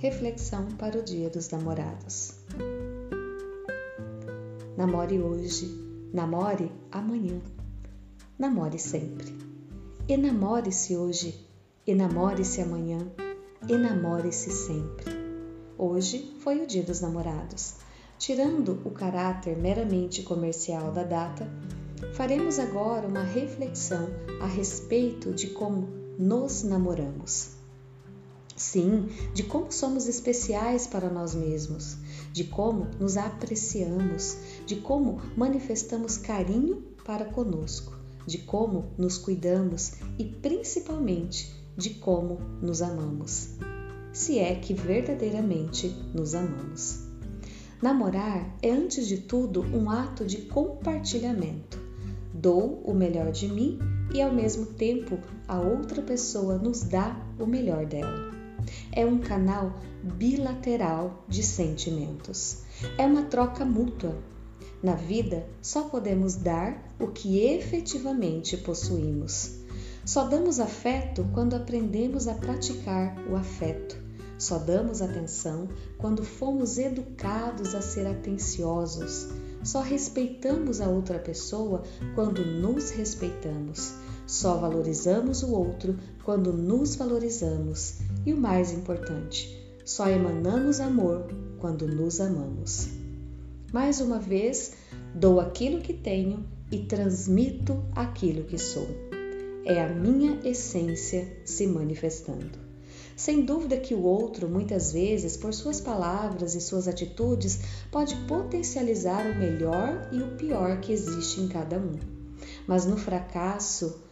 reflexão para o Dia dos Namorados. Namore hoje, namore amanhã, namore sempre. Enamore-se hoje, enamore-se amanhã, enamore-se sempre. Hoje foi o Dia dos Namorados. Tirando o caráter meramente comercial da data, faremos agora uma reflexão a respeito de como nos namoramos. Sim, de como somos especiais para nós mesmos, de como nos apreciamos, de como manifestamos carinho para conosco, de como nos cuidamos e principalmente de como nos amamos. Se é que verdadeiramente nos amamos. Namorar é, antes de tudo, um ato de compartilhamento. Dou o melhor de mim e, ao mesmo tempo, a outra pessoa nos dá o melhor dela. É um canal bilateral de sentimentos. É uma troca mútua. Na vida, só podemos dar o que efetivamente possuímos. Só damos afeto quando aprendemos a praticar o afeto. Só damos atenção quando fomos educados a ser atenciosos. Só respeitamos a outra pessoa quando nos respeitamos. Só valorizamos o outro quando nos valorizamos. E o mais importante, só emanamos amor quando nos amamos. Mais uma vez, dou aquilo que tenho e transmito aquilo que sou. É a minha essência se manifestando. Sem dúvida que o outro, muitas vezes, por suas palavras e suas atitudes, pode potencializar o melhor e o pior que existe em cada um. Mas no fracasso,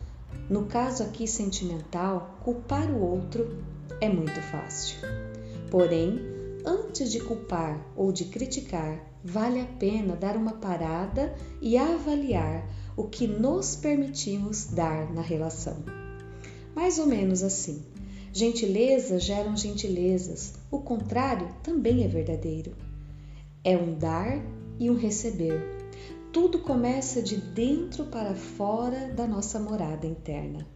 no caso aqui sentimental, culpar o outro é muito fácil. Porém, antes de culpar ou de criticar, vale a pena dar uma parada e avaliar o que nos permitimos dar na relação. Mais ou menos assim. Gentilezas geram gentilezas, o contrário também é verdadeiro. É um dar e um receber. Tudo começa de dentro para fora da nossa morada interna.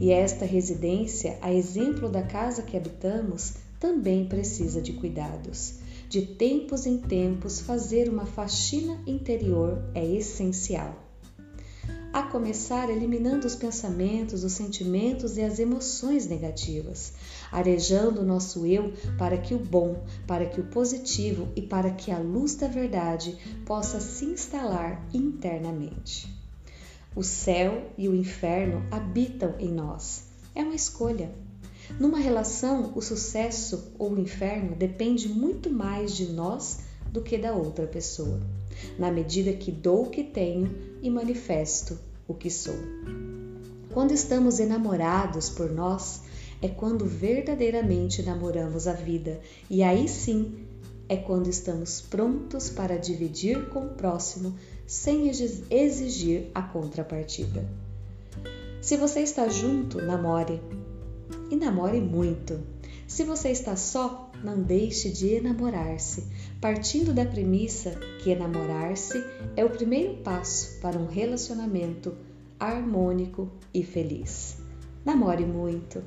E esta residência, a exemplo da casa que habitamos, também precisa de cuidados. De tempos em tempos, fazer uma faxina interior é essencial a começar eliminando os pensamentos, os sentimentos e as emoções negativas, arejando o nosso eu para que o bom, para que o positivo e para que a luz da verdade possa se instalar internamente. O céu e o inferno habitam em nós. É uma escolha. Numa relação, o sucesso ou o inferno depende muito mais de nós do que da outra pessoa na medida que dou o que tenho e manifesto o que sou. Quando estamos enamorados por nós, é quando verdadeiramente namoramos a vida, e aí sim é quando estamos prontos para dividir com o próximo sem exigir a contrapartida. Se você está junto, namore. E namore muito. Se você está só, não deixe de enamorar-se, partindo da premissa que enamorar-se é o primeiro passo para um relacionamento harmônico e feliz. Namore muito,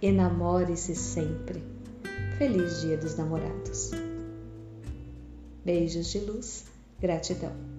enamore-se sempre. Feliz Dia dos Namorados. Beijos de luz, gratidão.